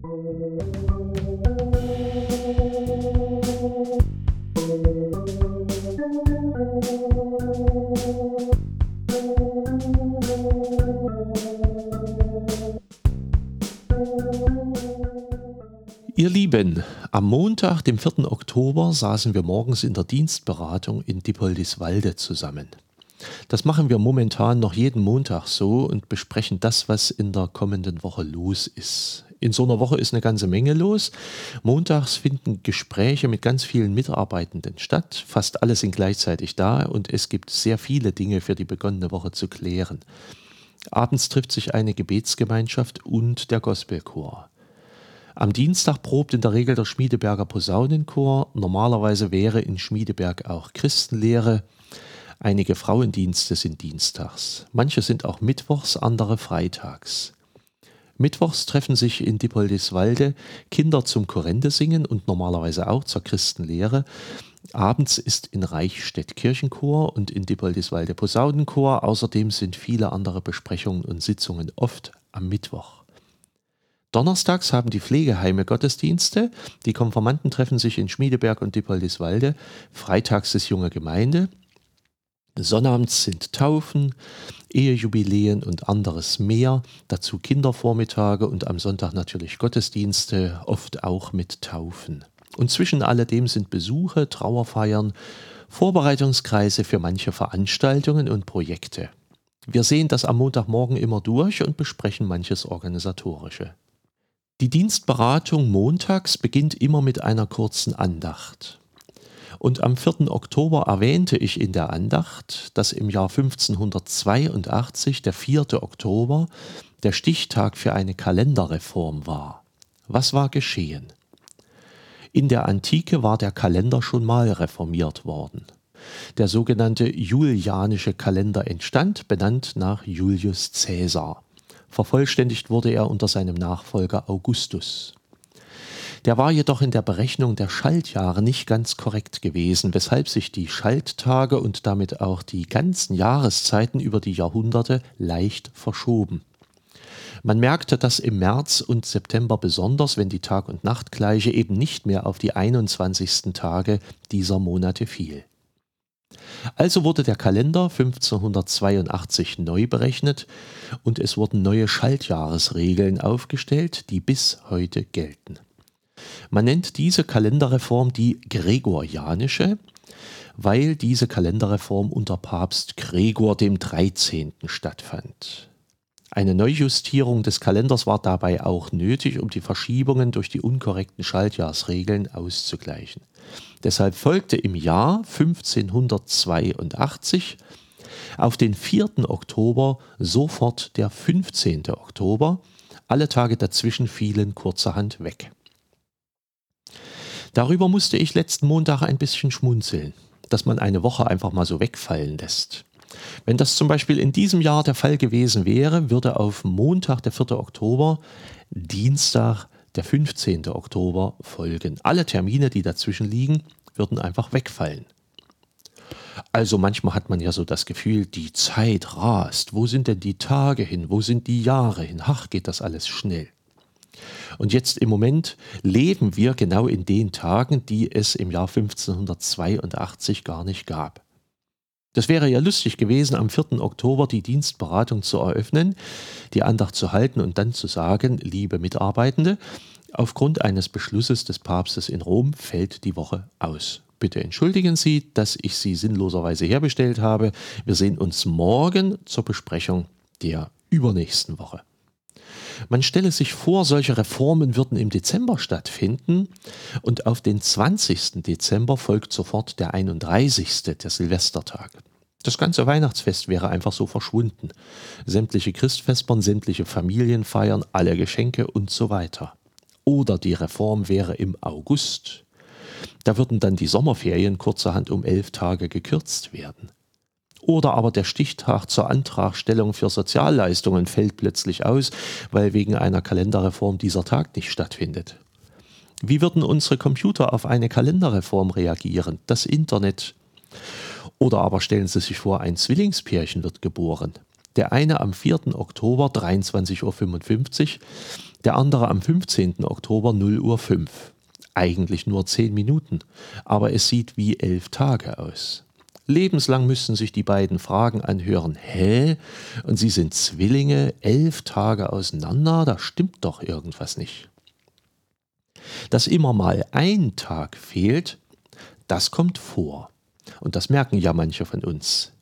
Ihr Lieben, am Montag, dem 4. Oktober, saßen wir morgens in der Dienstberatung in Dippoldiswalde zusammen. Das machen wir momentan noch jeden Montag so und besprechen das, was in der kommenden Woche los ist. In so einer Woche ist eine ganze Menge los. Montags finden Gespräche mit ganz vielen Mitarbeitenden statt. Fast alle sind gleichzeitig da und es gibt sehr viele Dinge für die begonnene Woche zu klären. Abends trifft sich eine Gebetsgemeinschaft und der Gospelchor. Am Dienstag probt in der Regel der Schmiedeberger Posaunenchor. Normalerweise wäre in Schmiedeberg auch Christenlehre. Einige Frauendienste sind dienstags. Manche sind auch mittwochs, andere freitags. Mittwochs treffen sich in Dippoldiswalde Kinder zum Korrende singen und normalerweise auch zur Christenlehre. Abends ist in Reichstätt Kirchenchor und in Dippoldiswalde Posaunenchor. Außerdem sind viele andere Besprechungen und Sitzungen oft am Mittwoch. Donnerstags haben die Pflegeheime Gottesdienste, die Konformanten treffen sich in Schmiedeberg und Dippoldiswalde, freitags ist junge Gemeinde, Sonnabends sind Taufen, Ehejubiläen und anderes mehr, dazu Kindervormittage und am Sonntag natürlich Gottesdienste, oft auch mit Taufen. Und zwischen alledem sind Besuche, Trauerfeiern, Vorbereitungskreise für manche Veranstaltungen und Projekte. Wir sehen das am Montagmorgen immer durch und besprechen manches Organisatorische. Die Dienstberatung montags beginnt immer mit einer kurzen Andacht. Und am 4. Oktober erwähnte ich in der Andacht, dass im Jahr 1582, der 4. Oktober, der Stichtag für eine Kalenderreform war. Was war geschehen? In der Antike war der Kalender schon mal reformiert worden. Der sogenannte Julianische Kalender entstand, benannt nach Julius Caesar. Vervollständigt wurde er unter seinem Nachfolger Augustus. Der war jedoch in der Berechnung der Schaltjahre nicht ganz korrekt gewesen, weshalb sich die Schalttage und damit auch die ganzen Jahreszeiten über die Jahrhunderte leicht verschoben. Man merkte das im März und September besonders, wenn die Tag- und Nachtgleiche eben nicht mehr auf die 21. Tage dieser Monate fiel. Also wurde der Kalender 1582 neu berechnet und es wurden neue Schaltjahresregeln aufgestellt, die bis heute gelten. Man nennt diese Kalenderreform die Gregorianische, weil diese Kalenderreform unter Papst Gregor dem 13. stattfand. Eine Neujustierung des Kalenders war dabei auch nötig, um die Verschiebungen durch die unkorrekten Schaltjahrsregeln auszugleichen. Deshalb folgte im Jahr 1582 auf den 4. Oktober sofort der 15. Oktober. Alle Tage dazwischen fielen kurzerhand weg. Darüber musste ich letzten Montag ein bisschen schmunzeln, dass man eine Woche einfach mal so wegfallen lässt. Wenn das zum Beispiel in diesem Jahr der Fall gewesen wäre, würde auf Montag, der 4. Oktober, Dienstag, der 15. Oktober folgen. Alle Termine, die dazwischen liegen, würden einfach wegfallen. Also manchmal hat man ja so das Gefühl, die Zeit rast. Wo sind denn die Tage hin? Wo sind die Jahre hin? Ach, geht das alles schnell. Und jetzt im Moment leben wir genau in den Tagen, die es im Jahr 1582 gar nicht gab. Das wäre ja lustig gewesen, am 4. Oktober die Dienstberatung zu eröffnen, die Andacht zu halten und dann zu sagen, liebe Mitarbeitende, aufgrund eines Beschlusses des Papstes in Rom fällt die Woche aus. Bitte entschuldigen Sie, dass ich Sie sinnloserweise herbestellt habe. Wir sehen uns morgen zur Besprechung der übernächsten Woche. Man stelle sich vor, solche Reformen würden im Dezember stattfinden und auf den 20. Dezember folgt sofort der 31. der Silvestertag. Das ganze Weihnachtsfest wäre einfach so verschwunden. Sämtliche Christfestern, sämtliche Familienfeiern, alle Geschenke und so weiter. Oder die Reform wäre im August. Da würden dann die Sommerferien kurzerhand um elf Tage gekürzt werden. Oder aber der Stichtag zur Antragstellung für Sozialleistungen fällt plötzlich aus, weil wegen einer Kalenderreform dieser Tag nicht stattfindet. Wie würden unsere Computer auf eine Kalenderreform reagieren? Das Internet. Oder aber stellen Sie sich vor, ein Zwillingspärchen wird geboren. Der eine am 4. Oktober 23.55 Uhr, der andere am 15. Oktober 0 Uhr 5. Eigentlich nur 10 Minuten, aber es sieht wie elf Tage aus. Lebenslang müssten sich die beiden Fragen anhören, hä? Und sie sind Zwillinge, elf Tage auseinander, da stimmt doch irgendwas nicht. Dass immer mal ein Tag fehlt, das kommt vor. Und das merken ja manche von uns.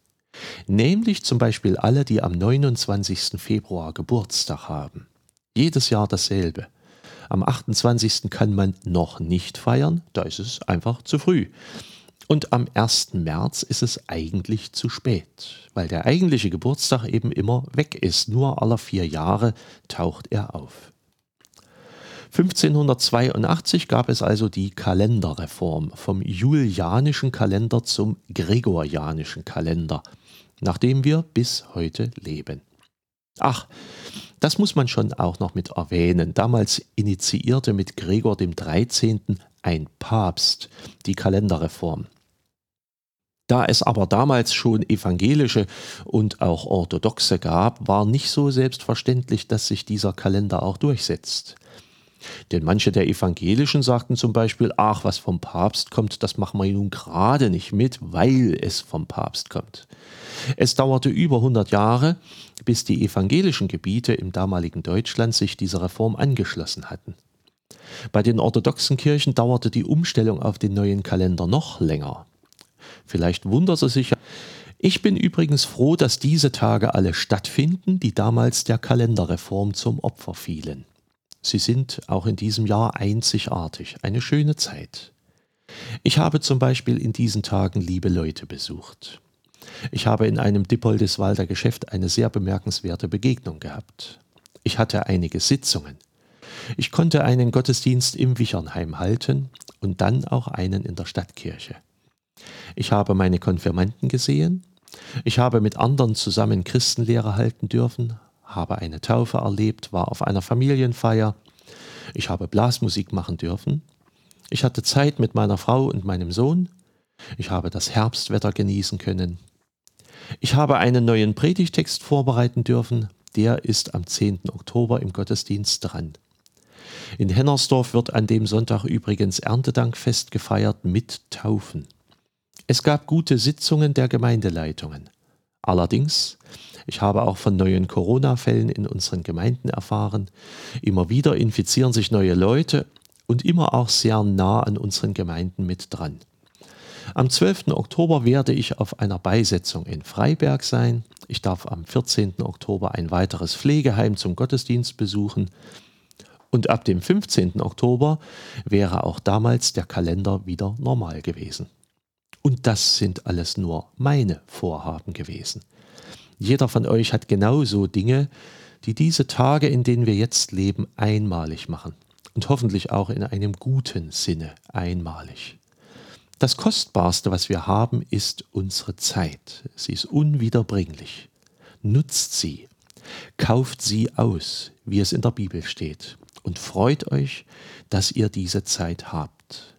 Nämlich zum Beispiel alle, die am 29. Februar Geburtstag haben. Jedes Jahr dasselbe. Am 28. kann man noch nicht feiern, da ist es einfach zu früh. Und am 1. März ist es eigentlich zu spät, weil der eigentliche Geburtstag eben immer weg ist. Nur alle vier Jahre taucht er auf. 1582 gab es also die Kalenderreform vom julianischen Kalender zum gregorianischen Kalender, nach dem wir bis heute leben. Ach, das muss man schon auch noch mit erwähnen. Damals initiierte mit Gregor dem 13. ein Papst die Kalenderreform. Da es aber damals schon evangelische und auch orthodoxe gab, war nicht so selbstverständlich, dass sich dieser Kalender auch durchsetzt. Denn manche der Evangelischen sagten zum Beispiel, ach, was vom Papst kommt, das machen wir nun gerade nicht mit, weil es vom Papst kommt. Es dauerte über 100 Jahre, bis die evangelischen Gebiete im damaligen Deutschland sich dieser Reform angeschlossen hatten. Bei den orthodoxen Kirchen dauerte die Umstellung auf den neuen Kalender noch länger. Vielleicht wundert es sich. Ich bin übrigens froh, dass diese Tage alle stattfinden, die damals der Kalenderreform zum Opfer fielen. Sie sind auch in diesem Jahr einzigartig, eine schöne Zeit. Ich habe zum Beispiel in diesen Tagen liebe Leute besucht. Ich habe in einem Dippoldiswalder Geschäft eine sehr bemerkenswerte Begegnung gehabt. Ich hatte einige Sitzungen. Ich konnte einen Gottesdienst im Wichernheim halten und dann auch einen in der Stadtkirche. Ich habe meine Konfirmanden gesehen. Ich habe mit anderen zusammen Christenlehre halten dürfen, habe eine Taufe erlebt, war auf einer Familienfeier. Ich habe Blasmusik machen dürfen. Ich hatte Zeit mit meiner Frau und meinem Sohn. Ich habe das Herbstwetter genießen können. Ich habe einen neuen Predigtext vorbereiten dürfen. Der ist am 10. Oktober im Gottesdienst dran. In Hennersdorf wird an dem Sonntag übrigens Erntedankfest gefeiert mit Taufen. Es gab gute Sitzungen der Gemeindeleitungen. Allerdings, ich habe auch von neuen Corona-Fällen in unseren Gemeinden erfahren. Immer wieder infizieren sich neue Leute und immer auch sehr nah an unseren Gemeinden mit dran. Am 12. Oktober werde ich auf einer Beisetzung in Freiberg sein. Ich darf am 14. Oktober ein weiteres Pflegeheim zum Gottesdienst besuchen. Und ab dem 15. Oktober wäre auch damals der Kalender wieder normal gewesen. Und das sind alles nur meine Vorhaben gewesen. Jeder von euch hat genauso Dinge, die diese Tage, in denen wir jetzt leben, einmalig machen. Und hoffentlich auch in einem guten Sinne einmalig. Das Kostbarste, was wir haben, ist unsere Zeit. Sie ist unwiederbringlich. Nutzt sie. Kauft sie aus, wie es in der Bibel steht. Und freut euch, dass ihr diese Zeit habt.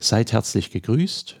Seid herzlich gegrüßt